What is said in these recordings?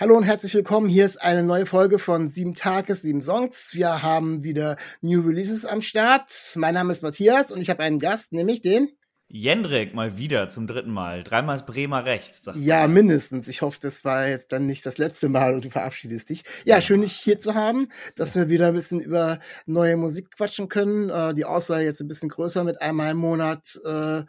Hallo und herzlich willkommen. Hier ist eine neue Folge von Sieben Tages, Sieben Songs. Wir haben wieder New Releases am Start. Mein Name ist Matthias und ich habe einen Gast, nämlich den Jendrik mal wieder zum dritten Mal. Dreimal ist Bremer Recht. ja, du. mindestens. Ich hoffe, das war jetzt dann nicht das letzte Mal und du verabschiedest dich. Ja, ja. schön, dich hier zu haben, dass ja. wir wieder ein bisschen über neue Musik quatschen können. Äh, die Auswahl jetzt ein bisschen größer mit einmal im Monat. Äh,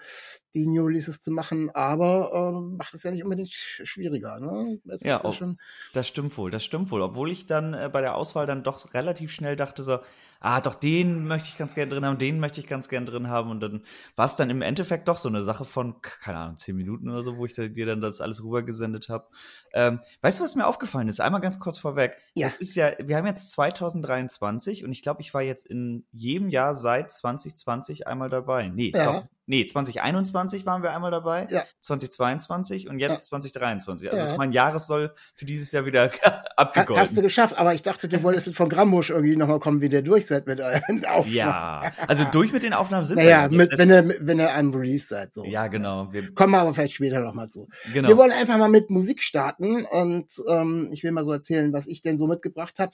die New Releases zu machen, aber äh, macht es ja nicht unbedingt schwieriger. Ne? Das ja, ja schon das stimmt wohl, das stimmt wohl. Obwohl ich dann äh, bei der Auswahl dann doch relativ schnell dachte so, ah, doch den möchte ich ganz gerne drin haben, den möchte ich ganz gerne drin haben und dann war es dann im Endeffekt doch so eine Sache von, keine Ahnung, zehn Minuten oder so, wo ich da, dir dann das alles rübergesendet habe. Ähm, weißt du, was mir aufgefallen ist? Einmal ganz kurz vorweg. Ja. Es ist ja, wir haben jetzt 2023 und ich glaube, ich war jetzt in jedem Jahr seit 2020 einmal dabei. Nee, ja. doch, nee, 2021 waren wir einmal dabei, ja. 2022 und jetzt ja. 2023. Also ja. ist mein Jahressoll für dieses Jahr wieder abgegolten. Hast du geschafft, aber ich dachte, du wolltest jetzt von Grammusch irgendwie nochmal kommen, wie der durch seid mit euren Aufnahmen. Ja, also durch mit den Aufnahmen sind naja, wir. Naja, wenn ihr, wenn ihr am Release seid, so. Ja, genau. Wir Kommen wir aber vielleicht später nochmal zu. Genau. Wir wollen einfach mal mit Musik starten und ähm, ich will mal so erzählen, was ich denn so mitgebracht habe.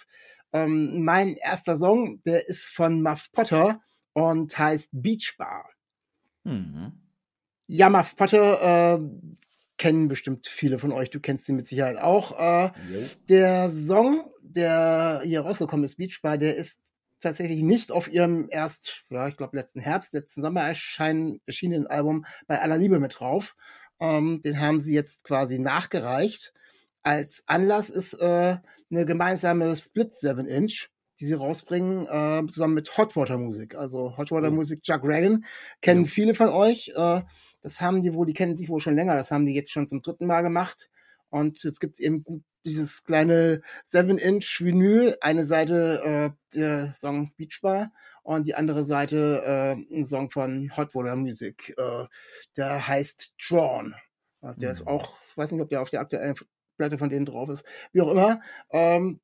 Ähm, mein erster Song, der ist von Muff Potter und heißt Beach Bar. Mhm. Ja, Muff Potter äh, kennen bestimmt viele von euch. Du kennst ihn mit Sicherheit auch. Äh, der Song, der hier rausgekommen ist, Beach Bar, der ist tatsächlich nicht auf ihrem erst, ja, ich glaube letzten Herbst, letzten Sommer erscheinen, erschienenen Album bei aller Liebe mit drauf. Ähm, den haben sie jetzt quasi nachgereicht. Als Anlass ist äh, eine gemeinsame Split 7 Inch die sie rausbringen, äh, zusammen mit Hotwater Musik. Also Hotwater mhm. Musik, Chuck Reagan, kennen ja. viele von euch. Äh, das haben die wohl, die kennen sich wohl schon länger, das haben die jetzt schon zum dritten Mal gemacht. Und jetzt gibt's eben dieses kleine 7-Inch-Vinyl, eine Seite äh, der Song Beach Bar und die andere Seite äh, ein Song von Hotwater Music, äh, der heißt Drawn. Der mhm. ist auch, weiß nicht, ob der auf der aktuellen Platte von denen drauf ist, wie auch immer. Ähm,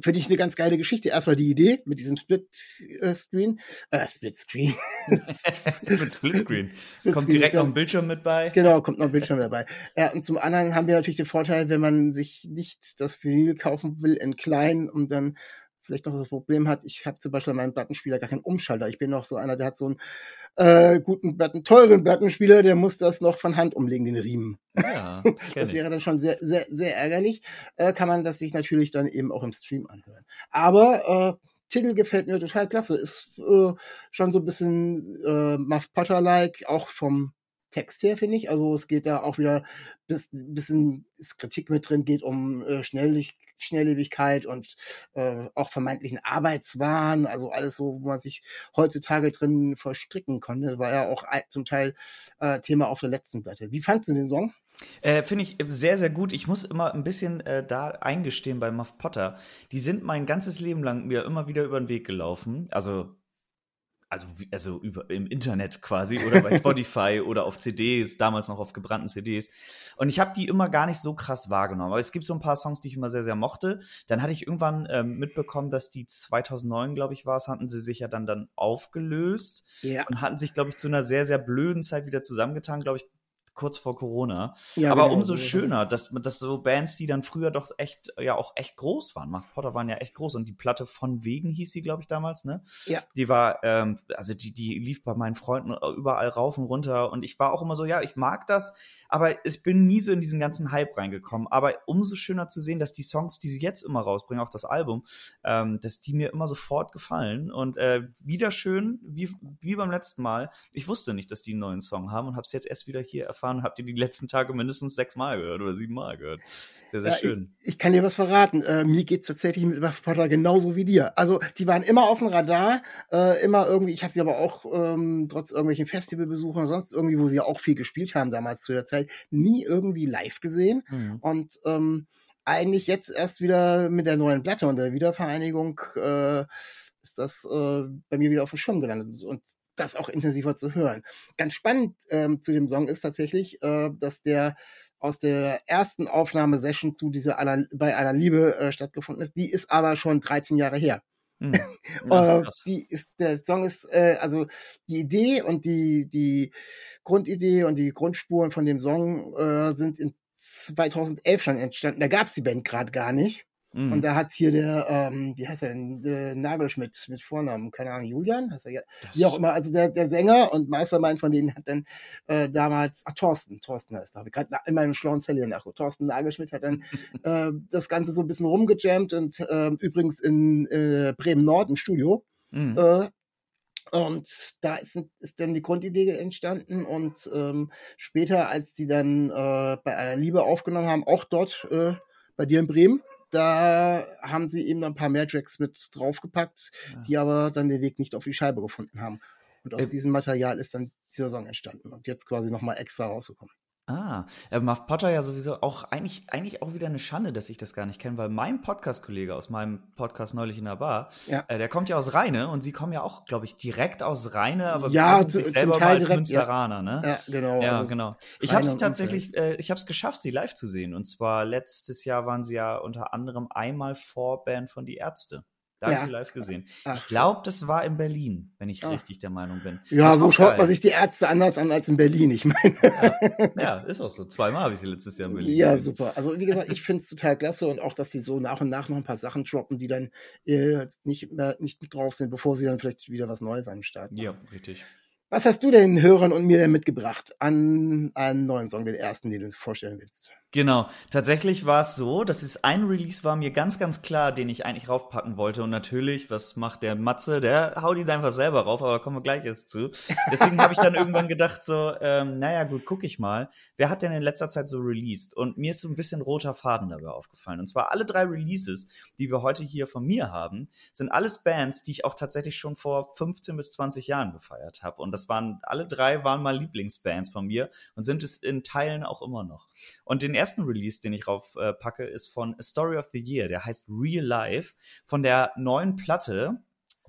finde ich eine ganz geile Geschichte. Erstmal die Idee mit diesem Split-Screen. Äh, Split-Screen. mit Split-Screen. Split kommt direkt noch ein Bildschirm mit bei. Genau, kommt noch ein Bildschirm dabei. Ja, und zum anderen haben wir natürlich den Vorteil, wenn man sich nicht das Vinyl kaufen will in klein, um dann vielleicht noch das Problem hat, ich habe zum Beispiel an meinem Plattenspieler gar keinen Umschalter. Ich bin noch so einer, der hat so einen äh, guten Platten, teuren Plattenspieler, der muss das noch von Hand umlegen, den Riemen. Ja, das wäre dann schon sehr, sehr, sehr ärgerlich. Äh, kann man das sich natürlich dann eben auch im Stream anhören. Aber äh, Titel gefällt mir total klasse. Ist äh, schon so ein bisschen äh, Muff Potter-like, auch vom Text her, finde ich. Also es geht da auch wieder bis, bisschen ist Kritik mit drin, geht um äh, Schnellig Schnelllebigkeit und äh, auch vermeintlichen Arbeitswahn, also alles so, wo man sich heutzutage drin verstricken konnte, war ja auch zum Teil äh, Thema auf der letzten Platte. Wie fandst du den Song? Äh, Finde ich sehr, sehr gut. Ich muss immer ein bisschen äh, da eingestehen bei Muff Potter. Die sind mein ganzes Leben lang mir immer wieder über den Weg gelaufen. Also also, also über, im Internet quasi oder bei Spotify oder auf CDs, damals noch auf gebrannten CDs. Und ich habe die immer gar nicht so krass wahrgenommen. Aber es gibt so ein paar Songs, die ich immer sehr, sehr mochte. Dann hatte ich irgendwann ähm, mitbekommen, dass die 2009, glaube ich, war es, hatten sie sich ja dann, dann aufgelöst ja. und hatten sich, glaube ich, zu einer sehr, sehr blöden Zeit wieder zusammengetan. Glaube ich, kurz vor Corona. Ja, Aber genau, umso schöner, dass, dass so Bands, die dann früher doch echt, ja auch echt groß waren, Mark Potter waren ja echt groß und die Platte von Wegen hieß sie, glaube ich, damals, ne? Ja. Die war, ähm, also die, die lief bei meinen Freunden überall rauf und runter und ich war auch immer so, ja, ich mag das, aber ich bin nie so in diesen ganzen Hype reingekommen. Aber umso schöner zu sehen, dass die Songs, die sie jetzt immer rausbringen, auch das Album, ähm, dass die mir immer sofort gefallen. Und äh, wieder schön, wie, wie beim letzten Mal. Ich wusste nicht, dass die einen neuen Song haben und habe es jetzt erst wieder hier erfahren und habt ihr die letzten Tage mindestens sechs Mal gehört oder sieben Mal gehört. Sehr, sehr ja, schön. Ich, ich, kann dir was verraten. Äh, mir geht's tatsächlich mit Buff Potter genauso wie dir. Also die waren immer auf dem Radar, äh, immer irgendwie, ich habe sie aber auch ähm, trotz irgendwelchen Festivalbesuchen oder sonst irgendwie, wo sie ja auch viel gespielt haben damals zu der Zeit, nie irgendwie live gesehen. Mhm. Und ähm, eigentlich jetzt erst wieder mit der neuen Platte und der Wiedervereinigung äh, ist das äh, bei mir wieder auf dem Schirm gelandet und das auch intensiver zu hören. Ganz spannend ähm, zu dem Song ist tatsächlich, äh, dass der aus der ersten Aufnahmesession zu dieser aller, bei aller Liebe äh, stattgefunden ist. Die ist aber schon 13 Jahre her. Mhm. äh, die ist, der Song ist, äh, also die Idee und die, die Grundidee und die Grundspuren von dem Song äh, sind in 2011 schon entstanden. Da gab es die Band gerade gar nicht. Mhm. Und da hat hier der, ähm, wie heißt er denn, der Nagelschmidt mit Vornamen, keine Ahnung, Julian, heißt er ja, wie auch immer, also der, der Sänger und Meistermann von denen hat dann äh, damals, ach, Thorsten, Thorsten heißt er, habe ich gerade in meinem schlauen Zelle nach. Thorsten Nagelschmidt hat dann äh, das Ganze so ein bisschen rumgejammt und äh, übrigens in äh, Bremen-Nord im Studio. Mhm. Äh, und da ist, ist dann die Grundidee entstanden und ähm, später, als die dann äh, bei aller Liebe aufgenommen haben, auch dort äh, bei dir in Bremen, da haben sie eben ein paar mehr Tracks mit draufgepackt, ja. die aber dann den Weg nicht auf die Scheibe gefunden haben. Und aus äh, diesem Material ist dann dieser Song entstanden und jetzt quasi nochmal extra rausgekommen. Ah, äh, Muff Potter ja sowieso auch eigentlich, eigentlich auch wieder eine Schande, dass ich das gar nicht kenne, weil mein Podcast-Kollege aus meinem Podcast neulich in der Bar, ja. äh, der kommt ja aus Rheine und sie kommen ja auch, glaube ich, direkt aus Rheine, aber ja, zu, sich selber mal als direkt, Münsteraner, ja. ne? Ja, genau. Ja, also genau. Ich habe es tatsächlich, äh, ich habe es geschafft, sie live zu sehen. Und zwar letztes Jahr waren sie ja unter anderem einmal Vorband von Die Ärzte. Da ja. habe ich sie live gesehen. Ach, ich glaube, das war in Berlin, wenn ich Ach. richtig der Meinung bin. Ja, wo schaut geil. man sich die Ärzte anders an als in Berlin? Ich meine. Ja, ja ist auch so. Zweimal habe ich sie letztes Jahr in Berlin. Ja, gesehen. super. Also wie gesagt, ich finde es total klasse und auch, dass sie so nach und nach noch ein paar Sachen droppen, die dann äh, nicht, mehr, nicht mit drauf sind, bevor sie dann vielleicht wieder was Neues an den Start machen. Ja, richtig. Was hast du den Hörern und mir denn mitgebracht an einen neuen Song, den ersten, den du vorstellen willst? Genau, tatsächlich war es so, dass es ein Release war mir ganz, ganz klar, den ich eigentlich raufpacken wollte. Und natürlich, was macht der Matze? Der haut ihn einfach selber rauf, aber kommen wir gleich erst zu. Deswegen habe ich dann irgendwann gedacht, so, ähm, naja, gut, guck ich mal. Wer hat denn in letzter Zeit so released? Und mir ist so ein bisschen roter Faden dabei aufgefallen. Und zwar alle drei Releases, die wir heute hier von mir haben, sind alles Bands, die ich auch tatsächlich schon vor 15 bis 20 Jahren gefeiert habe. Und das waren, alle drei waren mal Lieblingsbands von mir und sind es in Teilen auch immer noch. Und den ersten Release, den ich rauf äh, packe, ist von A Story of the Year. Der heißt Real Life von der neuen Platte.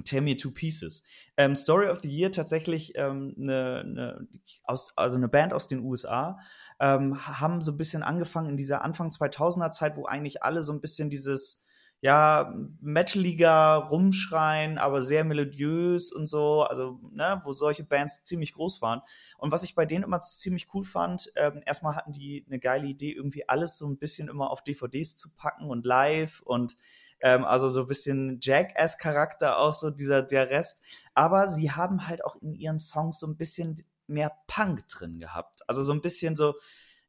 Tear Me Two Pieces. Ähm, Story of the Year tatsächlich ähm, ne, ne, aus, also eine Band aus den USA, ähm, haben so ein bisschen angefangen in dieser Anfang 2000er Zeit, wo eigentlich alle so ein bisschen dieses ja, metaliger rumschreien, aber sehr melodiös und so, also, ne, wo solche Bands ziemlich groß waren. Und was ich bei denen immer ziemlich cool fand, ähm, erstmal hatten die eine geile Idee, irgendwie alles so ein bisschen immer auf DVDs zu packen und live und ähm, also so ein bisschen Jackass-Charakter auch so, dieser, der Rest. Aber sie haben halt auch in ihren Songs so ein bisschen mehr Punk drin gehabt. Also so ein bisschen so,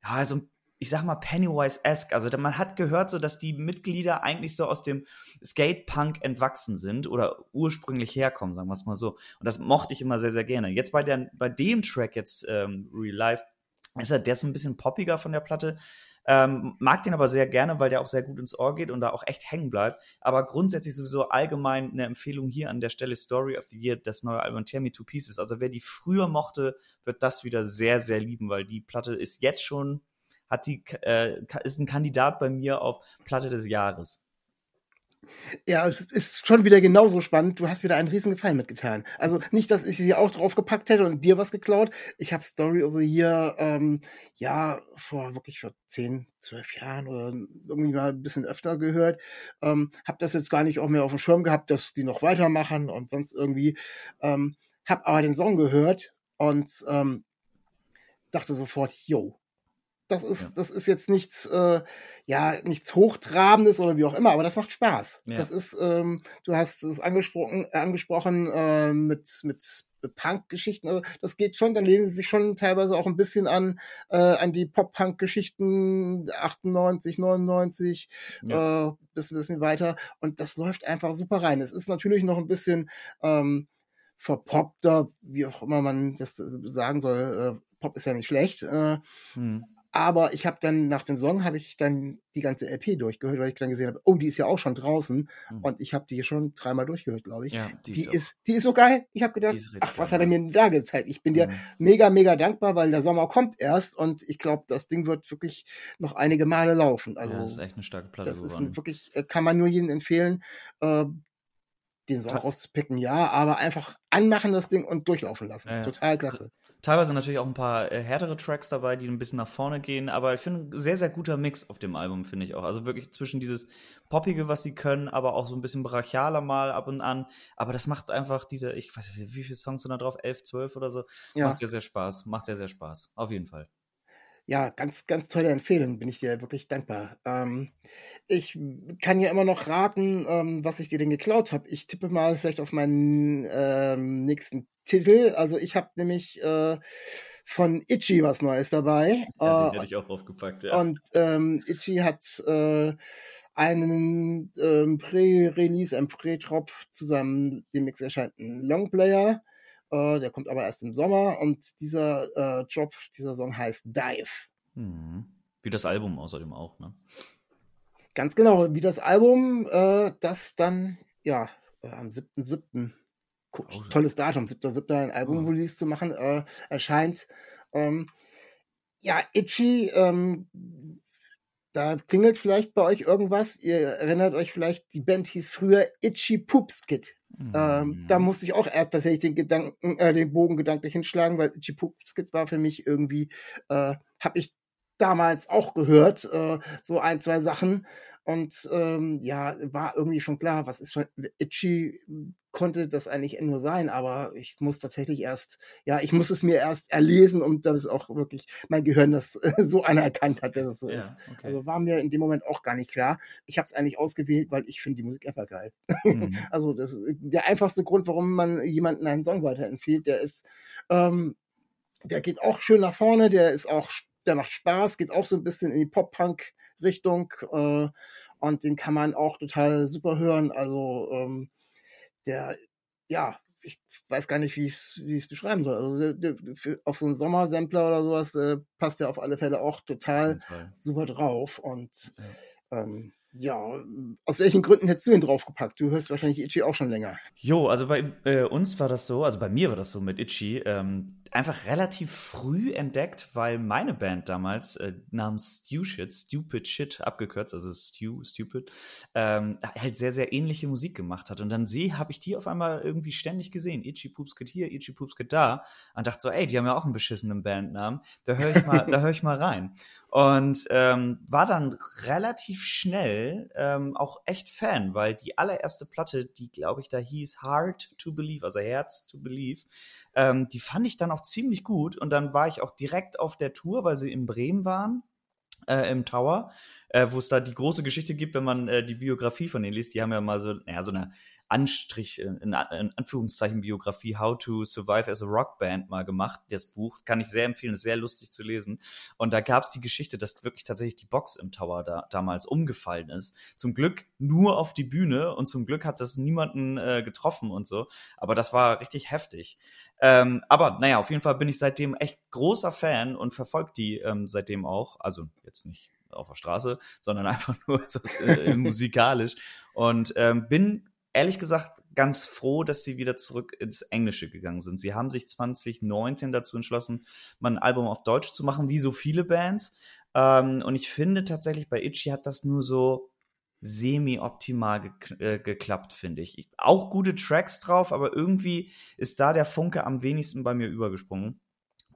ja, so ein ich sag mal, Pennywise-esque. Also man hat gehört, so dass die Mitglieder eigentlich so aus dem Skate-Punk entwachsen sind oder ursprünglich herkommen, sagen wir es mal so. Und das mochte ich immer sehr, sehr gerne. Jetzt bei, der, bei dem Track jetzt ähm, Real Life ist er, der ist ein bisschen poppiger von der Platte. Ähm, mag den aber sehr gerne, weil der auch sehr gut ins Ohr geht und da auch echt hängen bleibt. Aber grundsätzlich sowieso allgemein eine Empfehlung hier an der Stelle Story of the Year, das neue Album Tear Me Two Pieces. Also wer die früher mochte, wird das wieder sehr, sehr lieben, weil die Platte ist jetzt schon hat die, äh, ist ein Kandidat bei mir auf Platte des Jahres. Ja, es ist schon wieder genauso spannend. Du hast wieder einen riesen Gefallen mitgetan. Also nicht, dass ich sie auch draufgepackt hätte und dir was geklaut. Ich habe Story of the Year, ähm, ja, vor wirklich vor zehn, zwölf Jahren oder irgendwie mal ein bisschen öfter gehört. Ähm, hab das jetzt gar nicht auch mehr auf dem Schirm gehabt, dass die noch weitermachen und sonst irgendwie. Ähm, hab aber den Song gehört und ähm, dachte sofort, yo, das ist, ja. das ist jetzt nichts, äh, ja, nichts Hochtrabendes oder wie auch immer, aber das macht Spaß. Ja. Das ist, ähm, du hast es angesprochen, äh, angesprochen äh, mit, mit Punk-Geschichten. Also das geht schon, dann lehnen sie sich schon teilweise auch ein bisschen an, äh, an die Pop-Punk-Geschichten 98, 99, ja. äh, bis ein bisschen weiter. Und das läuft einfach super rein. Es ist natürlich noch ein bisschen ähm, verpoppter, wie auch immer man das sagen soll. Äh, Pop ist ja nicht schlecht. Äh, hm aber ich habe dann nach dem Song habe ich dann die ganze LP durchgehört, weil ich dann gesehen habe, oh, die ist ja auch schon draußen mhm. und ich habe die schon dreimal durchgehört, glaube ich. Ja, die, die ist, ist, die ist so geil. Ich habe gedacht, ach, was hat er mir denn da gezeigt? Ich bin mhm. dir mega mega dankbar, weil der Sommer kommt erst und ich glaube, das Ding wird wirklich noch einige Male laufen. Also, ja, das ist echt eine starke Platte Das geworden. ist wirklich äh, kann man nur jedem empfehlen. Äh, den Song rauszupicken, ja, aber einfach anmachen das Ding und durchlaufen lassen. Ja, Total klasse. Teilweise natürlich auch ein paar äh, härtere Tracks dabei, die ein bisschen nach vorne gehen, aber ich finde, ein sehr, sehr guter Mix auf dem Album, finde ich auch. Also wirklich zwischen dieses Poppige, was sie können, aber auch so ein bisschen brachialer mal ab und an. Aber das macht einfach diese, ich weiß nicht, wie viele Songs sind da drauf? Elf, zwölf oder so? Ja. Macht sehr, sehr Spaß. Macht sehr, sehr Spaß. Auf jeden Fall ja, ganz, ganz tolle Empfehlung, bin ich dir wirklich dankbar. Ähm, ich kann ja immer noch raten, ähm, was ich dir denn geklaut habe. Ich tippe mal vielleicht auf meinen ähm, nächsten Titel. Also ich habe nämlich äh, von Itchy was Neues dabei. Ja, den äh, hätte ich auch draufgepackt, ja. Und ähm, Itchy hat äh, einen ähm, Pre-Release, ein Pre-Drop zusammen demnächst erscheinten Longplayer äh, der kommt aber erst im Sommer und dieser äh, Job, dieser Song heißt Dive. Mhm. Wie das Album außerdem auch, ne? Ganz genau, wie das Album, äh, das dann, ja, äh, am 7.7. Oh, tolles Datum, 7.7. ein Album-Release oh. zu machen, äh, erscheint. Ähm, ja, Itchy, ähm, da klingelt vielleicht bei euch irgendwas. Ihr erinnert euch vielleicht, die Band hieß früher Itchy Poops Kid. Ähm, da mhm. musste ich auch erst tatsächlich den Gedanken, äh, den Bogen gedanklich hinschlagen, weil Chipukskit war für mich irgendwie, äh, habe ich damals auch gehört, äh, so ein, zwei Sachen. Und ähm, ja, war irgendwie schon klar, was ist schon, Itchy konnte das eigentlich nur sein, aber ich muss tatsächlich erst, ja, ich muss es mir erst erlesen, um das auch wirklich mein Gehirn das so anerkannt hat, dass es so ja, ist. Okay. Also war mir in dem Moment auch gar nicht klar. Ich habe es eigentlich ausgewählt, weil ich finde die Musik einfach geil. Mhm. also das ist der einfachste Grund, warum man jemanden einen Song weiterempfiehlt, der ist, ähm, der geht auch schön nach vorne, der ist auch der macht Spaß, geht auch so ein bisschen in die Pop-Punk-Richtung äh, und den kann man auch total super hören. Also ähm, der, ja, ich weiß gar nicht, wie ich es beschreiben soll. Also der, der, für, auf so einen Sommersampler oder sowas äh, passt der auf alle Fälle auch total super drauf und ja. ähm, ja, aus welchen Gründen hättest du ihn draufgepackt? Du hörst wahrscheinlich Itchy auch schon länger. Jo, also bei äh, uns war das so, also bei mir war das so mit Itchy, ähm, einfach relativ früh entdeckt, weil meine Band damals äh, namens Stew Shit, Stupid Shit abgekürzt, also Stew, Stupid, ähm, halt sehr, sehr ähnliche Musik gemacht hat. Und dann sehe, habe ich die auf einmal irgendwie ständig gesehen. Itchy Poops Kid hier, Itchy Poops Kid da. Und dachte so, ey, die haben ja auch einen beschissenen Bandnamen. Da höre ich mal, ich mal rein. Und ähm, war dann relativ schnell ähm, auch echt Fan, weil die allererste Platte, die glaube ich da hieß Hard to Believe, also Herz to Believe, ähm, die fand ich dann auch ziemlich gut. Und dann war ich auch direkt auf der Tour, weil sie in Bremen waren, äh, im Tower, äh, wo es da die große Geschichte gibt, wenn man äh, die Biografie von denen liest. Die haben ja mal so, naja, so eine Anstrich, in, in Anführungszeichen Biografie How to Survive as a Rock Band mal gemacht. Das Buch kann ich sehr empfehlen, ist sehr lustig zu lesen. Und da gab es die Geschichte, dass wirklich tatsächlich die Box im Tower da, damals umgefallen ist. Zum Glück nur auf die Bühne und zum Glück hat das niemanden äh, getroffen und so. Aber das war richtig heftig. Ähm, aber naja, auf jeden Fall bin ich seitdem echt großer Fan und verfolge die ähm, seitdem auch. Also jetzt nicht auf der Straße, sondern einfach nur so, äh, musikalisch. Und ähm, bin ehrlich gesagt ganz froh, dass sie wieder zurück ins Englische gegangen sind. Sie haben sich 2019 dazu entschlossen, mal ein Album auf Deutsch zu machen, wie so viele Bands. Ähm, und ich finde tatsächlich, bei Itchy hat das nur so semi-optimal ge äh, geklappt, finde ich. ich. Auch gute Tracks drauf, aber irgendwie ist da der Funke am wenigsten bei mir übergesprungen.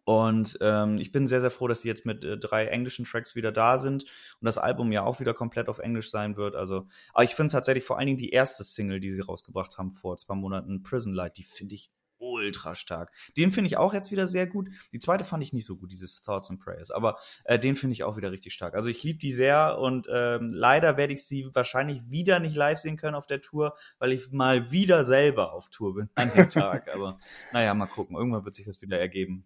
Und ähm, ich bin sehr, sehr froh, dass sie jetzt mit äh, drei englischen Tracks wieder da sind und das Album ja auch wieder komplett auf Englisch sein wird. Also, aber ich finde tatsächlich vor allen Dingen die erste Single, die sie rausgebracht haben vor zwei Monaten, Prison Light, die finde ich ultra stark. Den finde ich auch jetzt wieder sehr gut. Die zweite fand ich nicht so gut, dieses Thoughts and Prayers, aber äh, den finde ich auch wieder richtig stark. Also ich liebe die sehr und ähm, leider werde ich sie wahrscheinlich wieder nicht live sehen können auf der Tour, weil ich mal wieder selber auf Tour bin an dem Tag. aber naja, mal gucken. Irgendwann wird sich das wieder ergeben.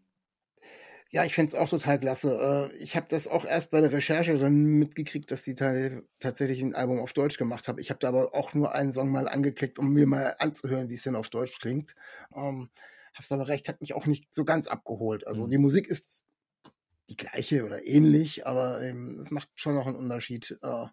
Ja, ich find's auch total klasse. Äh, ich habe das auch erst bei der Recherche dann mitgekriegt, dass die tatsächlich ein Album auf Deutsch gemacht haben. Ich habe da aber auch nur einen Song mal angeklickt, um mir mal anzuhören, wie es denn auf Deutsch klingt. Ähm, hab's aber recht, hat mich auch nicht so ganz abgeholt. Also mhm. die Musik ist die gleiche oder ähnlich, aber ähm, es macht schon noch einen Unterschied. Äh,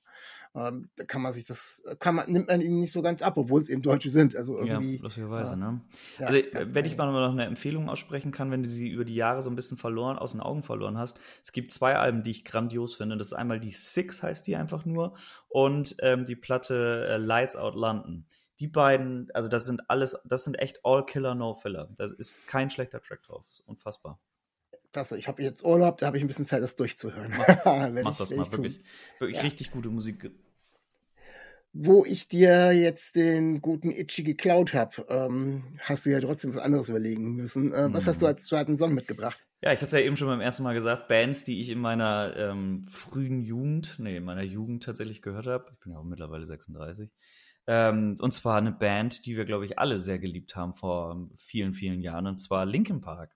ähm, da kann man sich das, kann man, nimmt man ihnen nicht so ganz ab, obwohl es eben Deutsche sind. Also irgendwie. Ja, lustigerweise, äh, ne? Ja, also, wenn ich mal noch eine Empfehlung aussprechen kann, wenn du sie über die Jahre so ein bisschen verloren, aus den Augen verloren hast. Es gibt zwei Alben, die ich grandios finde. Das ist einmal die Six, heißt die einfach nur, und ähm, die Platte äh, Lights Out London die beiden, also das sind alles, das sind echt All Killer, No Filler. Das ist kein schlechter Track drauf. Das ist unfassbar. Klasse, ich habe jetzt Urlaub, da habe ich ein bisschen Zeit, das durchzuhören. Mach, mach ich, das mal, wirklich, wirklich ja. richtig gute Musik. Wo ich dir jetzt den guten Itchy geklaut habe, ähm, hast du ja trotzdem was anderes überlegen müssen. Äh, was hast du mhm. als zweiten Song mitgebracht? Ja, ich hatte es ja eben schon beim ersten Mal gesagt, Bands, die ich in meiner ähm, frühen Jugend, nee, in meiner Jugend tatsächlich gehört habe. Ich bin ja auch mittlerweile 36. Ähm, und zwar eine Band, die wir, glaube ich, alle sehr geliebt haben vor vielen, vielen Jahren, und zwar Linkin Park.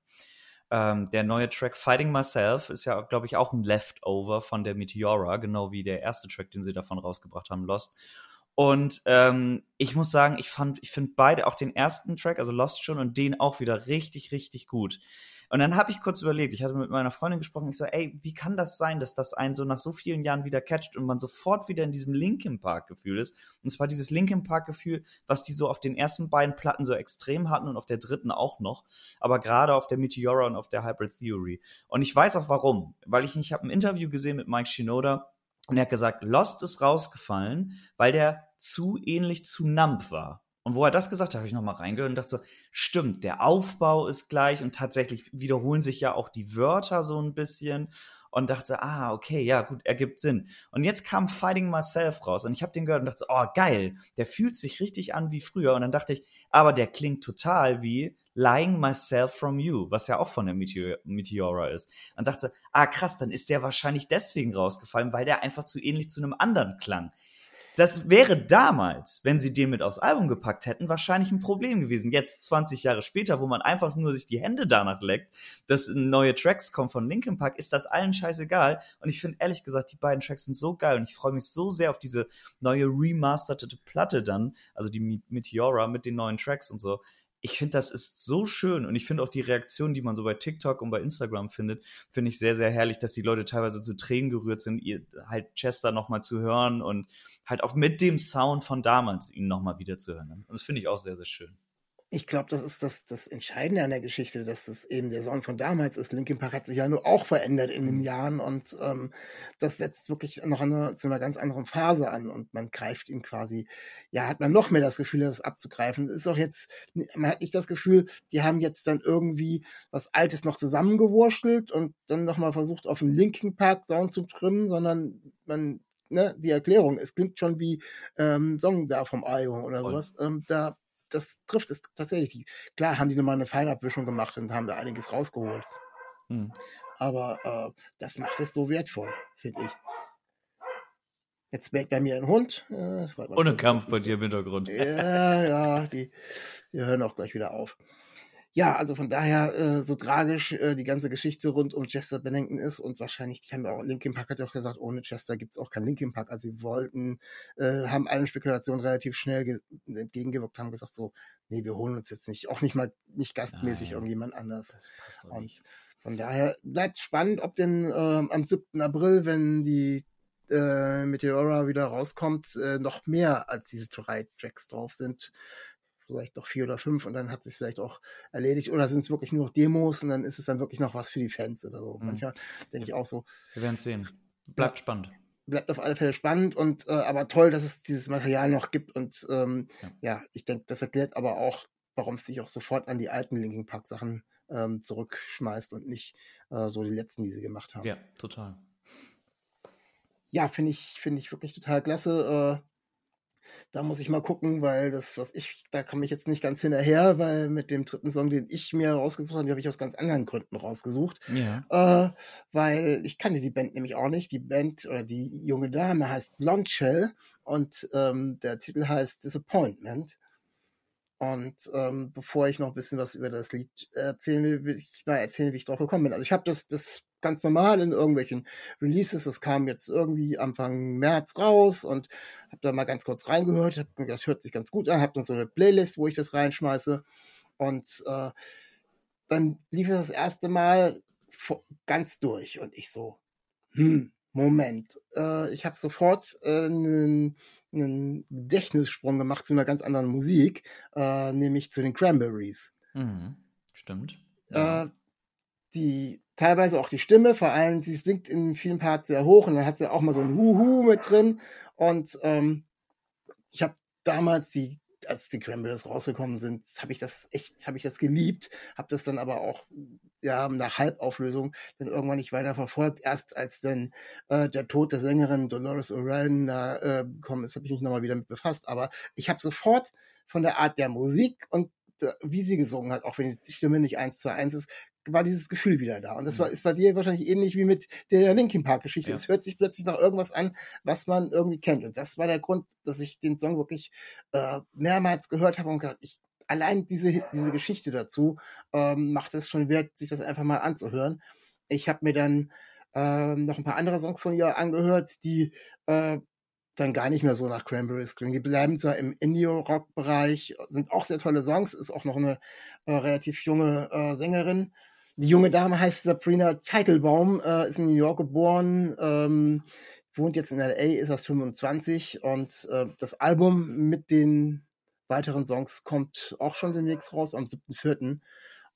Ähm, der neue Track Fighting Myself ist ja, glaube ich, auch ein Leftover von der Meteora, genau wie der erste Track, den sie davon rausgebracht haben, Lost. Und ähm, ich muss sagen, ich fand, ich finde beide, auch den ersten Track, also Lost schon, und den auch wieder richtig, richtig gut. Und dann habe ich kurz überlegt, ich hatte mit meiner Freundin gesprochen, ich so, ey, wie kann das sein, dass das einen so nach so vielen Jahren wieder catcht und man sofort wieder in diesem Linkin Park Gefühl ist? Und zwar dieses Linkin Park Gefühl, was die so auf den ersten beiden Platten so extrem hatten und auf der dritten auch noch, aber gerade auf der Meteora und auf der Hybrid Theory. Und ich weiß auch warum, weil ich, ich habe ein Interview gesehen mit Mike Shinoda und er hat gesagt, Lost ist rausgefallen, weil der zu ähnlich zu Nump war. Und wo er das gesagt hat, habe ich nochmal reingehört und dachte so, stimmt, der Aufbau ist gleich und tatsächlich wiederholen sich ja auch die Wörter so ein bisschen und dachte, ah, okay, ja, gut, ergibt Sinn. Und jetzt kam Fighting Myself raus und ich habe den gehört und dachte, oh, geil, der fühlt sich richtig an wie früher. Und dann dachte ich, aber der klingt total wie Lying Myself from You, was ja auch von der Meteor Meteora ist. Und dachte, ah, krass, dann ist der wahrscheinlich deswegen rausgefallen, weil der einfach zu ähnlich zu einem anderen klang. Das wäre damals, wenn sie den mit aufs Album gepackt hätten, wahrscheinlich ein Problem gewesen. Jetzt, 20 Jahre später, wo man einfach nur sich die Hände danach leckt, dass neue Tracks kommen von Linkin Park, ist das allen scheißegal. Und ich finde ehrlich gesagt, die beiden Tracks sind so geil und ich freue mich so sehr auf diese neue remasterte Platte dann, also die Meteora mit den neuen Tracks und so ich finde, das ist so schön und ich finde auch die Reaktionen, die man so bei TikTok und bei Instagram findet, finde ich sehr, sehr herrlich, dass die Leute teilweise zu Tränen gerührt sind, ihr halt Chester nochmal zu hören und halt auch mit dem Sound von damals ihn nochmal wieder zu hören. Und das finde ich auch sehr, sehr schön ich glaube, das ist das, das Entscheidende an der Geschichte, dass es eben der Sound von damals ist. Linkin Park hat sich ja nur auch verändert in den mhm. Jahren und ähm, das setzt wirklich noch eine, zu einer ganz anderen Phase an und man greift ihn quasi, ja, hat man noch mehr das Gefühl, das abzugreifen. Es ist auch jetzt, man hat nicht das Gefühl, die haben jetzt dann irgendwie was Altes noch zusammengewurschtelt und dann nochmal versucht, auf einen Linkin Park Sound zu trimmen, sondern man Ne, die Erklärung, es klingt schon wie ähm, Song da vom Album oder sowas. Ähm, da das trifft es tatsächlich. Klar haben die nochmal eine Feinabwischung gemacht und haben da einiges rausgeholt. Hm. Aber äh, das macht es so wertvoll, finde ich. Jetzt bellt bei mir ein Hund. Äh, Ohne Kampf bei dir im Hintergrund. Ja, ja, die, die hören auch gleich wieder auf ja, also von daher, äh, so tragisch äh, die ganze Geschichte rund um Chester Bennington ist und wahrscheinlich, die haben ja auch, Linkin Park hat ja auch gesagt, ohne Chester gibt's auch kein Linkin Park. Also sie wollten, äh, haben allen Spekulationen relativ schnell entgegengewirkt, haben gesagt so, nee, wir holen uns jetzt nicht, auch nicht mal, nicht gastmäßig Nein, irgendjemand anders. Und von daher bleibt spannend, ob denn äh, am 7. April, wenn die äh, Meteora wieder rauskommt, äh, noch mehr als diese drei Tracks drauf sind vielleicht noch vier oder fünf und dann hat sich vielleicht auch erledigt. Oder sind es wirklich nur noch Demos und dann ist es dann wirklich noch was für die Fans oder so. Mhm. Manchmal denke ich auch so. Wir werden es sehen. Bleibt spannend. Bleibt auf alle Fälle spannend und äh, aber toll, dass es dieses Material noch gibt. Und ähm, ja. ja. ich denke, das erklärt aber auch, warum es sich auch sofort an die alten Linking Park Sachen ähm, zurückschmeißt und nicht äh, so die letzten, die sie gemacht haben. Ja, total. Ja, finde ich, finde ich wirklich total klasse. Äh, da muss ich mal gucken, weil das, was ich, da komme ich jetzt nicht ganz hinterher, weil mit dem dritten Song, den ich mir rausgesucht habe, den habe ich aus ganz anderen Gründen rausgesucht. Ja. Äh, weil ich kannte die Band nämlich auch nicht. Die Band oder die junge Dame heißt Blonde Shell und ähm, der Titel heißt Disappointment. Und ähm, bevor ich noch ein bisschen was über das Lied erzählen will, will ich mal erzählen, wie ich drauf gekommen bin. Also ich habe das, das ganz normal in irgendwelchen Releases. Das kam jetzt irgendwie Anfang März raus und habe da mal ganz kurz reingehört. Hab gedacht, hört sich ganz gut an. Habe dann so eine Playlist, wo ich das reinschmeiße. Und äh, dann lief es das erste Mal ganz durch. Und ich so, hm, Moment. Äh, ich habe sofort äh, einen, einen Gedächtnissprung gemacht zu einer ganz anderen Musik, äh, nämlich zu den Cranberries. Mhm. Stimmt. Ja. Äh, die teilweise auch die Stimme, vor allem sie singt in vielen Parts sehr hoch und dann hat sie auch mal so ein Huhu mit drin. Und ähm, ich habe damals die als die Cranberries rausgekommen sind, habe ich das echt, habe ich das geliebt, habe das dann aber auch ja nach Halbauflösung dann irgendwann nicht weiter verfolgt. Erst als dann äh, der Tod der Sängerin Dolores O'Riordan da äh, gekommen ist, habe ich mich nochmal wieder mit befasst. Aber ich habe sofort von der Art der Musik und äh, wie sie gesungen hat, auch wenn die Stimme nicht eins zu eins ist, war dieses Gefühl wieder da. Und das war, mhm. ist bei dir wahrscheinlich ähnlich wie mit der Linkin Park Geschichte. Ja. Es hört sich plötzlich nach irgendwas an, was man irgendwie kennt. Und das war der Grund, dass ich den Song wirklich äh, mehrmals gehört habe und gedacht, ich, allein diese, diese Geschichte dazu ähm, macht es schon wert, sich das einfach mal anzuhören. Ich habe mir dann ähm, noch ein paar andere Songs von ihr angehört, die äh, dann gar nicht mehr so nach Cranberries klingen. Die bleiben zwar im Indie-Rock-Bereich, sind auch sehr tolle Songs, ist auch noch eine äh, relativ junge äh, Sängerin. Die junge Dame heißt Sabrina Teitelbaum, äh, ist in New York geboren, ähm, wohnt jetzt in LA, ist erst 25 und äh, das Album mit den weiteren Songs kommt auch schon demnächst raus am 7.4.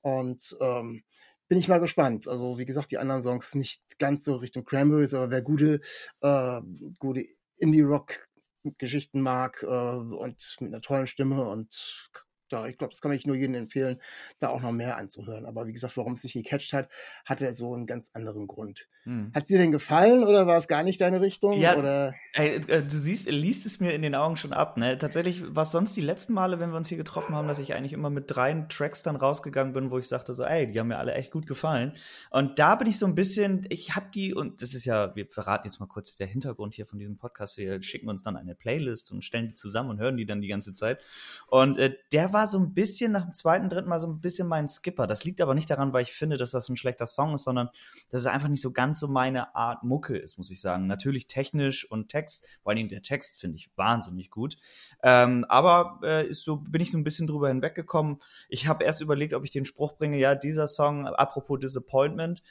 Und ähm, bin ich mal gespannt. Also wie gesagt, die anderen Songs nicht ganz so Richtung Cranberries, aber wer gute, äh, gute Indie-Rock-Geschichten mag äh, und mit einer tollen Stimme und da, ich glaube, das kann ich nur jedem empfehlen, da auch noch mehr anzuhören. Aber wie gesagt, warum es sich gecatcht hat, hatte so einen ganz anderen Grund. Hm. Hat es dir denn gefallen oder war es gar nicht deine Richtung? Ja, oder? Ey, äh, du siehst, liest es mir in den Augen schon ab. Ne? Tatsächlich war es sonst die letzten Male, wenn wir uns hier getroffen haben, dass ich eigentlich immer mit drei Tracks dann rausgegangen bin, wo ich sagte so, ey, die haben mir alle echt gut gefallen. Und da bin ich so ein bisschen, ich habe die, und das ist ja, wir verraten jetzt mal kurz der Hintergrund hier von diesem Podcast. Wir schicken uns dann eine Playlist und stellen die zusammen und hören die dann die ganze Zeit. Und äh, der war war so ein bisschen nach dem zweiten, dritten Mal so ein bisschen mein Skipper. Das liegt aber nicht daran, weil ich finde, dass das ein schlechter Song ist, sondern dass es einfach nicht so ganz so meine Art Mucke ist, muss ich sagen. Natürlich technisch und Text, vor allem der Text finde ich wahnsinnig gut. Ähm, aber äh, ist so bin ich so ein bisschen drüber hinweggekommen. Ich habe erst überlegt, ob ich den Spruch bringe, ja, dieser Song, apropos Disappointment,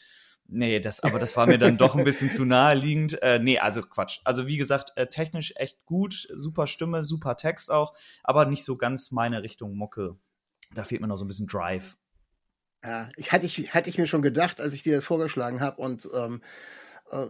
Nee, das, aber das war mir dann doch ein bisschen zu naheliegend. Äh, nee, also Quatsch. Also wie gesagt, äh, technisch echt gut, super Stimme, super Text auch, aber nicht so ganz meine Richtung Mucke. Da fehlt mir noch so ein bisschen Drive. Ja, ich hatte ich, hatte ich mir schon gedacht, als ich dir das vorgeschlagen habe und ähm, äh,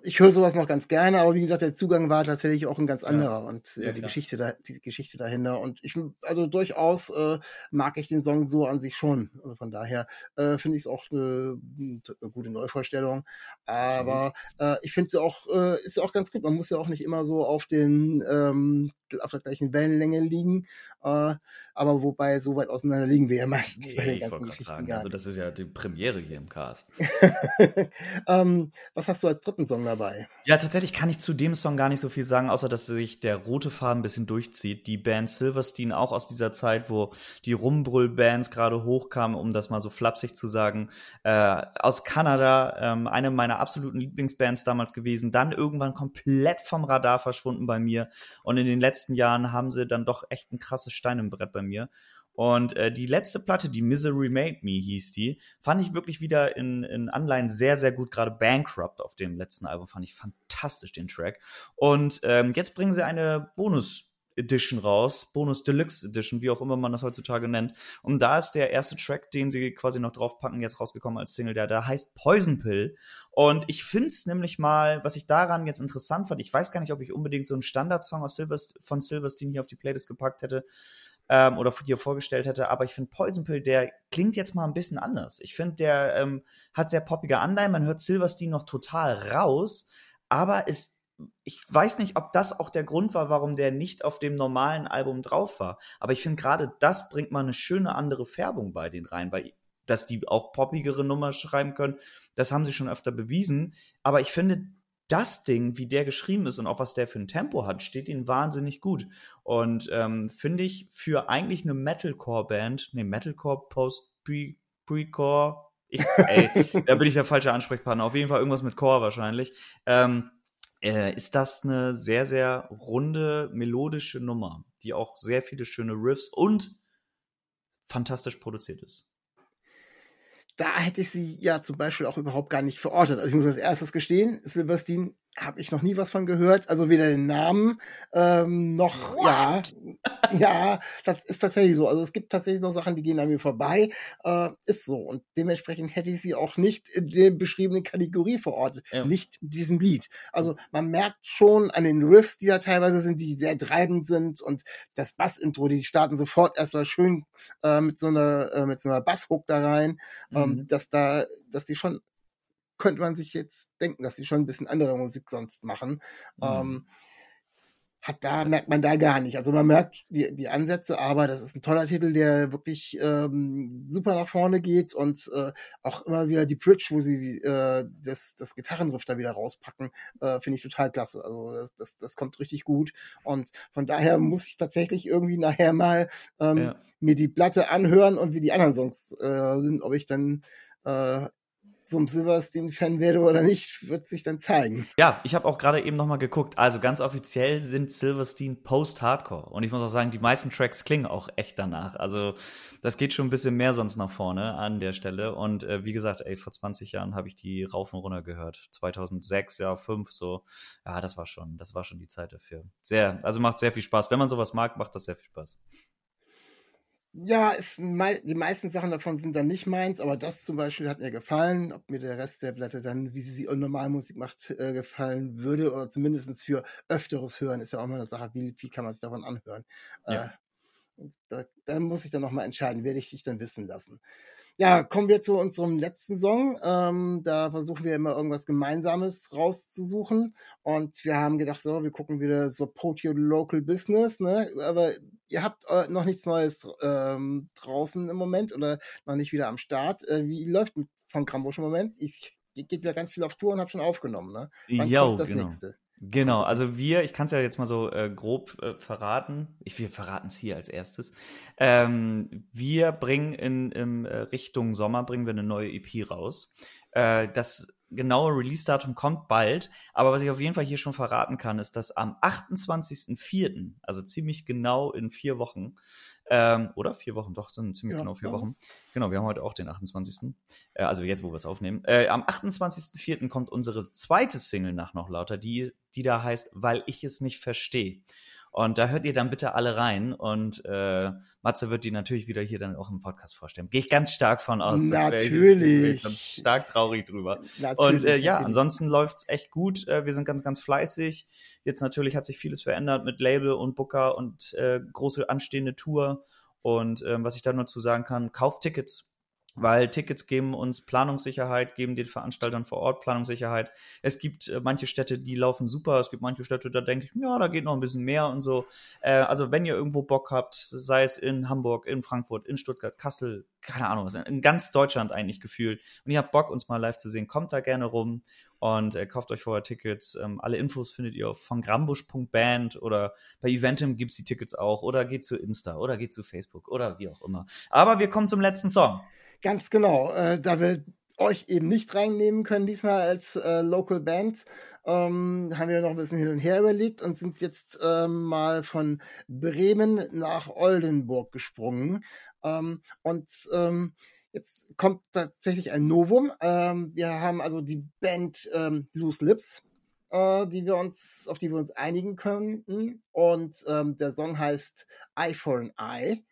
ich höre sowas noch ganz gerne, aber wie gesagt, der Zugang war tatsächlich auch ein ganz anderer ja. und äh, ja, die Geschichte da, die Geschichte dahinter und ich also durchaus äh, mag ich den Song so an sich schon. Also von daher äh, finde ich es auch eine, eine, gute Neuvorstellung, aber äh, ich finde sie auch äh, ist auch ganz gut. Man muss ja auch nicht immer so auf den ähm, auf der gleichen Wellenlänge liegen, äh, aber wobei so weit auseinander liegen wir ja meistens bei den ganzen Geschichten sagen, Also das ist ja die Premiere hier im Cast. ähm, was hast du als dritten Song dabei. Ja, tatsächlich kann ich zu dem Song gar nicht so viel sagen, außer dass sich der rote Faden ein bisschen durchzieht. Die Band Silverstein auch aus dieser Zeit, wo die Rumbrüll-Bands gerade hochkamen, um das mal so flapsig zu sagen, äh, aus Kanada, ähm, eine meiner absoluten Lieblingsbands damals gewesen, dann irgendwann komplett vom Radar verschwunden bei mir und in den letzten Jahren haben sie dann doch echt ein krasses Stein im Brett bei mir. Und äh, die letzte Platte, die Misery Made Me hieß die, fand ich wirklich wieder in, in Anleihen sehr, sehr gut. Gerade Bankrupt auf dem letzten Album fand ich fantastisch den Track. Und ähm, jetzt bringen sie eine Bonus- Edition raus, Bonus Deluxe Edition, wie auch immer man das heutzutage nennt. Und da ist der erste Track, den sie quasi noch draufpacken, jetzt rausgekommen als Single, der da heißt Poison Pill. Und ich finde es nämlich mal, was ich daran jetzt interessant fand, ich weiß gar nicht, ob ich unbedingt so einen Standardsong Silverst von Silverstein hier auf die Playlist gepackt hätte, ähm, oder dir vorgestellt hätte. Aber ich finde Poison Pill, der klingt jetzt mal ein bisschen anders. Ich finde, der ähm, hat sehr poppige Anleihen. Man hört Silverstein noch total raus, aber ist ich weiß nicht, ob das auch der Grund war, warum der nicht auf dem normalen Album drauf war. Aber ich finde gerade das bringt mal eine schöne andere Färbung bei den rein, weil dass die auch poppigere Nummer schreiben können, das haben sie schon öfter bewiesen. Aber ich finde, das Ding, wie der geschrieben ist und auch was der für ein Tempo hat, steht ihnen wahnsinnig gut. Und ähm, finde ich für eigentlich eine Metalcore-Band, nee, Metalcore, Post, Pre, Pre-Core, ich, ey, da bin ich der falsche Ansprechpartner. Auf jeden Fall irgendwas mit Core wahrscheinlich. Ähm, äh, ist das eine sehr, sehr runde, melodische Nummer, die auch sehr viele schöne Riffs und fantastisch produziert ist. Da hätte ich sie ja zum Beispiel auch überhaupt gar nicht verortet. Also ich muss als erstes gestehen, Silverstein habe ich noch nie was von gehört. Also weder den Namen ähm, noch, What? ja, ja, das ist tatsächlich so. Also es gibt tatsächlich noch Sachen, die gehen an mir vorbei. Äh, ist so. Und dementsprechend hätte ich sie auch nicht in der beschriebenen Kategorie verortet. Ja. Nicht in diesem Lied. Also man merkt schon an den Riffs, die da teilweise sind, die sehr treibend sind und das Bass-Intro, die starten sofort erstmal schön äh, mit so einer, äh, mit so einer Basshook da rein, ähm, mhm. dass da, dass die schon könnte man sich jetzt denken, dass sie schon ein bisschen andere Musik sonst machen. Mhm. Ähm, hat da merkt man da gar nicht. Also man merkt die, die Ansätze, aber das ist ein toller Titel, der wirklich ähm, super nach vorne geht und äh, auch immer wieder die Bridge, wo sie äh, das, das Gitarrenriff da wieder rauspacken, äh, finde ich total klasse. Also das, das, das kommt richtig gut und von daher muss ich tatsächlich irgendwie nachher mal ähm, ja. mir die Platte anhören und wie die anderen Songs äh, sind, ob ich dann äh, zum Silverstein-Fan werde oder nicht, wird sich dann zeigen. Ja, ich habe auch gerade eben nochmal geguckt. Also ganz offiziell sind Silverstein Post-Hardcore. Und ich muss auch sagen, die meisten Tracks klingen auch echt danach. Also das geht schon ein bisschen mehr sonst nach vorne an der Stelle. Und äh, wie gesagt, ey, vor 20 Jahren habe ich die rauf und runter gehört. 2006, ja, 5 so. Ja, das war schon, das war schon die Zeit dafür. Sehr, also macht sehr viel Spaß. Wenn man sowas mag, macht das sehr viel Spaß. Ja, ist die meisten Sachen davon sind dann nicht meins, aber das zum Beispiel hat mir gefallen. Ob mir der Rest der Blätter dann, wie sie sie normal Musik macht, äh, gefallen würde oder zumindest für öfteres Hören, ist ja auch mal eine Sache, wie wie kann man sich davon anhören. Ja. Äh, da, da muss ich dann noch mal entscheiden, werde ich dich dann wissen lassen. Ja, kommen wir zu unserem letzten Song. Ähm, da versuchen wir immer irgendwas Gemeinsames rauszusuchen. Und wir haben gedacht, so, wir gucken wieder Support Your Local Business, ne? Aber ihr habt äh, noch nichts Neues ähm, draußen im Moment oder noch nicht wieder am Start. Äh, wie läuft von Krambusch im Moment? Ich, ich gehe ja ganz viel auf Tour und habe schon aufgenommen, ne? Wann jo, kommt das genau. nächste? Genau, also wir, ich kann es ja jetzt mal so äh, grob äh, verraten. Ich, wir verraten es hier als erstes. Ähm, wir bringen in, in äh, Richtung Sommer bringen wir eine neue EP raus. Äh, das genaue Release-Datum kommt bald, aber was ich auf jeden Fall hier schon verraten kann, ist, dass am 28.04., also ziemlich genau in vier Wochen, ähm, oder vier Wochen, doch, sind ziemlich ja, genau vier ja. Wochen. Genau, wir haben heute auch den 28. Äh, also jetzt, wo wir es aufnehmen. Äh, am 28.04. kommt unsere zweite Single nach noch lauter, die, die da heißt, weil ich es nicht verstehe. Und da hört ihr dann bitte alle rein. Und äh, Matze wird die natürlich wieder hier dann auch im Podcast vorstellen. Gehe ich ganz stark von aus. Natürlich. Ganz stark traurig drüber. Natürlich, und äh, ja, natürlich. ansonsten läuft's echt gut. Äh, wir sind ganz, ganz fleißig. Jetzt natürlich hat sich vieles verändert mit Label und Booker und äh, große anstehende Tour. Und ähm, was ich da nur zu sagen kann, kauft Tickets weil Tickets geben uns Planungssicherheit, geben den Veranstaltern vor Ort Planungssicherheit. Es gibt äh, manche Städte, die laufen super, es gibt manche Städte, da denke ich, ja, da geht noch ein bisschen mehr und so. Äh, also wenn ihr irgendwo Bock habt, sei es in Hamburg, in Frankfurt, in Stuttgart, Kassel, keine Ahnung, in ganz Deutschland eigentlich gefühlt und ihr habt Bock, uns mal live zu sehen, kommt da gerne rum und äh, kauft euch vorher Tickets. Ähm, alle Infos findet ihr auf von grambusch.band oder bei Eventim gibt's die Tickets auch oder geht zu Insta oder geht zu Facebook oder wie auch immer. Aber wir kommen zum letzten Song. Ganz genau. Äh, da wir euch eben nicht reinnehmen können diesmal als äh, Local Band, ähm, haben wir noch ein bisschen hin und her überlegt und sind jetzt ähm, mal von Bremen nach Oldenburg gesprungen. Ähm, und ähm, jetzt kommt tatsächlich ein Novum. Ähm, wir haben also die Band ähm, Loose Lips, äh, die wir uns, auf die wir uns einigen könnten. Und ähm, der Song heißt Eye for an Eye.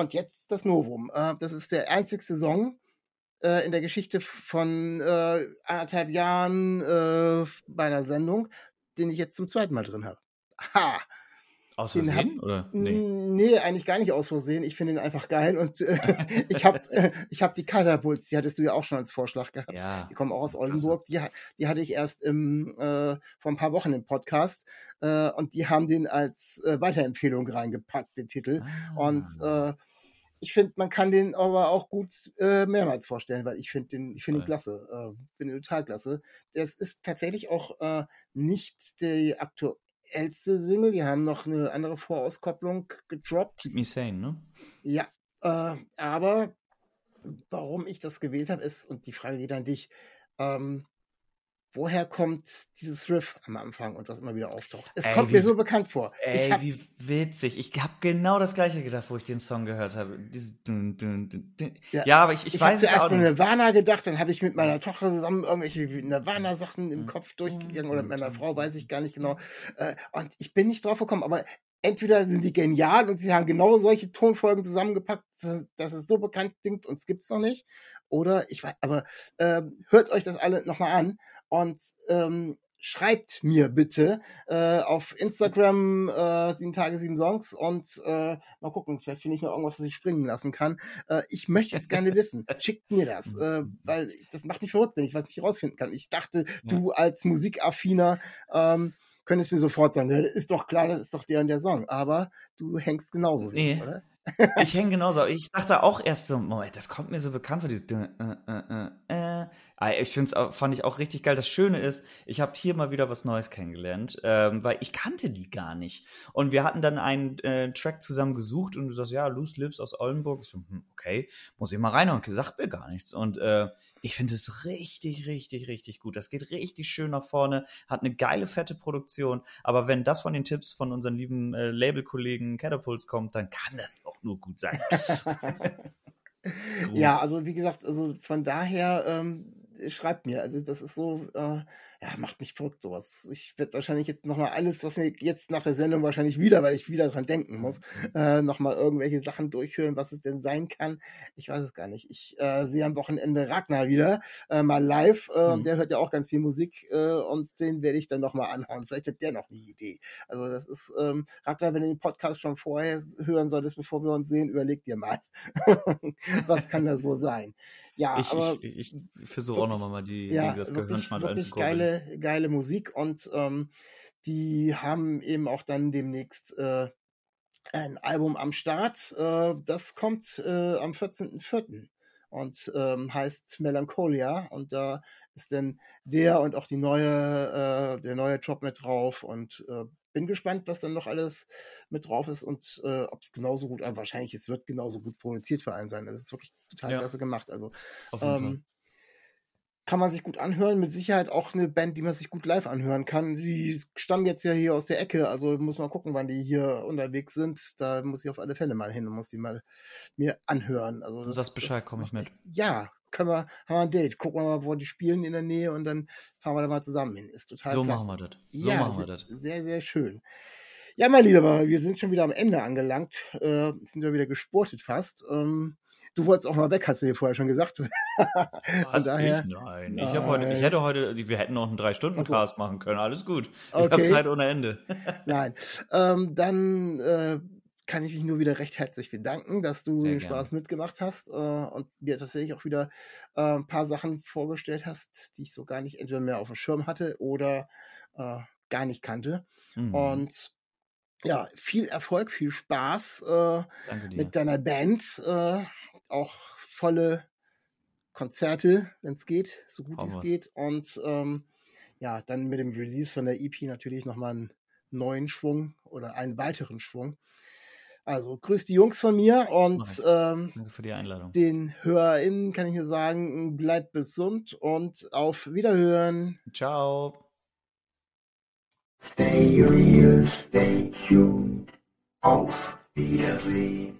Und jetzt das Novum. Äh, das ist der einzigste Song äh, in der Geschichte von äh, anderthalb Jahren äh, meiner Sendung, den ich jetzt zum zweiten Mal drin habe. Ha! Aus Versehen? Hab, oder? Nee. nee. eigentlich gar nicht aus Versehen. Ich finde ihn einfach geil und äh, ich habe äh, hab die Catapults, die hattest du ja auch schon als Vorschlag gehabt. Ja. Die kommen auch aus Oldenburg. Die, die hatte ich erst im, äh, vor ein paar Wochen im Podcast äh, und die haben den als äh, Weiterempfehlung reingepackt, den Titel. Ah. Und äh, ich finde, man kann den aber auch gut äh, mehrmals vorstellen, weil ich finde den, ich finde ihn klasse, äh, finde ihn total klasse. Das ist tatsächlich auch äh, nicht die aktuelle älteste Single. Die haben noch eine andere Vorauskopplung gedroppt. Keep Me Sane, ne? Ja, äh, aber warum ich das gewählt habe, ist, und die Frage geht an dich, ähm, woher kommt dieses Riff am Anfang und was immer wieder auftaucht. Es ey, kommt wie, mir so bekannt vor. Ey, hab, wie witzig. Ich habe genau das gleiche gedacht, wo ich den Song gehört habe. Dun, dun, dun, ja, ja, aber ich, ich, ich weiß es zuerst an Nirvana gedacht, dann habe ich mit meiner Tochter zusammen irgendwelche Nirvana-Sachen im. Kopf durchgegangen oder mit meiner Frau, weiß ich gar nicht genau. Äh, und ich bin nicht drauf gekommen, aber entweder sind die genial und sie haben genau solche Tonfolgen zusammengepackt, dass, es so bekannt klingt und es gibt es noch nicht. Oder ich weiß, aber äh, hört euch das alle nochmal an und ähm, schreibt mir bitte äh, auf Instagram äh, sieben Tage, sieben Songs und äh, mal gucken, vielleicht finde ich noch irgendwas, was ich springen lassen kann. Äh, ich möchte es gerne wissen. Schickt mir das, äh, weil das macht mich verrückt, wenn ich was nicht rausfinden kann. Ich dachte, du als Musikaffiner ähm, könntest mir sofort sagen, ja, ist doch klar, das ist doch der und der Song. Aber du hängst genauso, nee. oder? ich hänge genauso. Ich dachte auch erst so, Moment, das kommt mir so bekannt vor, dieses äh, äh, äh, äh. Ich finde es, fand ich auch richtig geil. Das Schöne ist, ich habe hier mal wieder was Neues kennengelernt, ähm, weil ich kannte die gar nicht. Und wir hatten dann einen äh, Track zusammen gesucht und du sagst, ja, Loose Lips aus Oldenburg. Ich so, hm, okay, muss ich mal rein und gesagt mir gar nichts. Und äh, ich finde es richtig, richtig, richtig gut. Das geht richtig schön nach vorne, hat eine geile, fette Produktion. Aber wenn das von den Tipps von unseren lieben äh, Labelkollegen Catapults kommt, dann kann das auch nur gut sein. ja, also wie gesagt, also von daher ähm, schreibt mir. Also das ist so, äh, ja, macht mich verrückt sowas. Ich werde wahrscheinlich jetzt nochmal alles, was mir jetzt nach der Sendung wahrscheinlich wieder, weil ich wieder dran denken muss, mhm. äh, nochmal irgendwelche Sachen durchhören, was es denn sein kann. Ich weiß es gar nicht. Ich äh, sehe am Wochenende Ragnar wieder, äh, mal live. Äh, mhm. Der hört ja auch ganz viel Musik äh, und den werde ich dann nochmal anhauen. Vielleicht hat der noch eine Idee. Also das ist, ähm, Ragnar, wenn du den Podcast schon vorher hören solltest, bevor wir uns sehen, überleg dir mal, was kann das wohl sein. Ja, ich, aber ich, ich, versuche auch nochmal mal die ja, das Gehirnschmand einzukurbeln. Geile, geile Musik und ähm, die haben eben auch dann demnächst äh, ein Album am Start. Äh, das kommt äh, am 14.04. und ähm, heißt Melancholia und da ist dann der und auch die neue, äh, der neue Drop mit drauf und äh, bin gespannt, was dann noch alles mit drauf ist und äh, ob es genauso gut, äh, wahrscheinlich es wird genauso gut produziert für einen sein. Das ist wirklich total ja. klasse gemacht. Also ähm, kann man sich gut anhören. Mit Sicherheit auch eine Band, die man sich gut live anhören kann. Die stammen jetzt ja hier aus der Ecke, also muss man gucken, wann die hier unterwegs sind. Da muss ich auf alle Fälle mal hin und muss die mal mir anhören. Also das, das Bescheid, komme ich mit. Ja, können wir, haben wir ein Date. Gucken wir mal, wo die spielen in der Nähe und dann fahren wir da mal zusammen hin. Ist total So klasse. machen wir das. So ja, machen wir das. Sehr, sehr schön. Ja, mein Lieber, wir sind schon wieder am Ende angelangt. Äh, sind ja wieder gesportet fast. Ähm, du wolltest auch mal weg, hast du dir vorher schon gesagt. Was, daher, ich? Nein. Ich, heute, ich hätte heute, wir hätten noch einen Drei-Stunden-Cast machen können. Alles gut. Ich okay. habe Zeit ohne Ende. nein. Ähm, dann äh, kann ich mich nur wieder recht herzlich bedanken, dass du Sehr den Spaß gerne. mitgemacht hast äh, und mir tatsächlich auch wieder äh, ein paar Sachen vorgestellt hast, die ich so gar nicht entweder mehr auf dem Schirm hatte oder äh, gar nicht kannte. Mhm. Und ja, viel Erfolg, viel Spaß äh, mit deiner Band. Äh, auch volle Konzerte, wenn es geht, so gut es geht. Und ähm, ja, dann mit dem Release von der EP natürlich nochmal einen neuen Schwung oder einen weiteren Schwung. Also grüß die Jungs von mir und ähm, danke für die Einladung. Den HörerInnen kann ich nur sagen, bleibt gesund und auf Wiederhören. Ciao. Stay real, stay tuned. Auf Wiedersehen.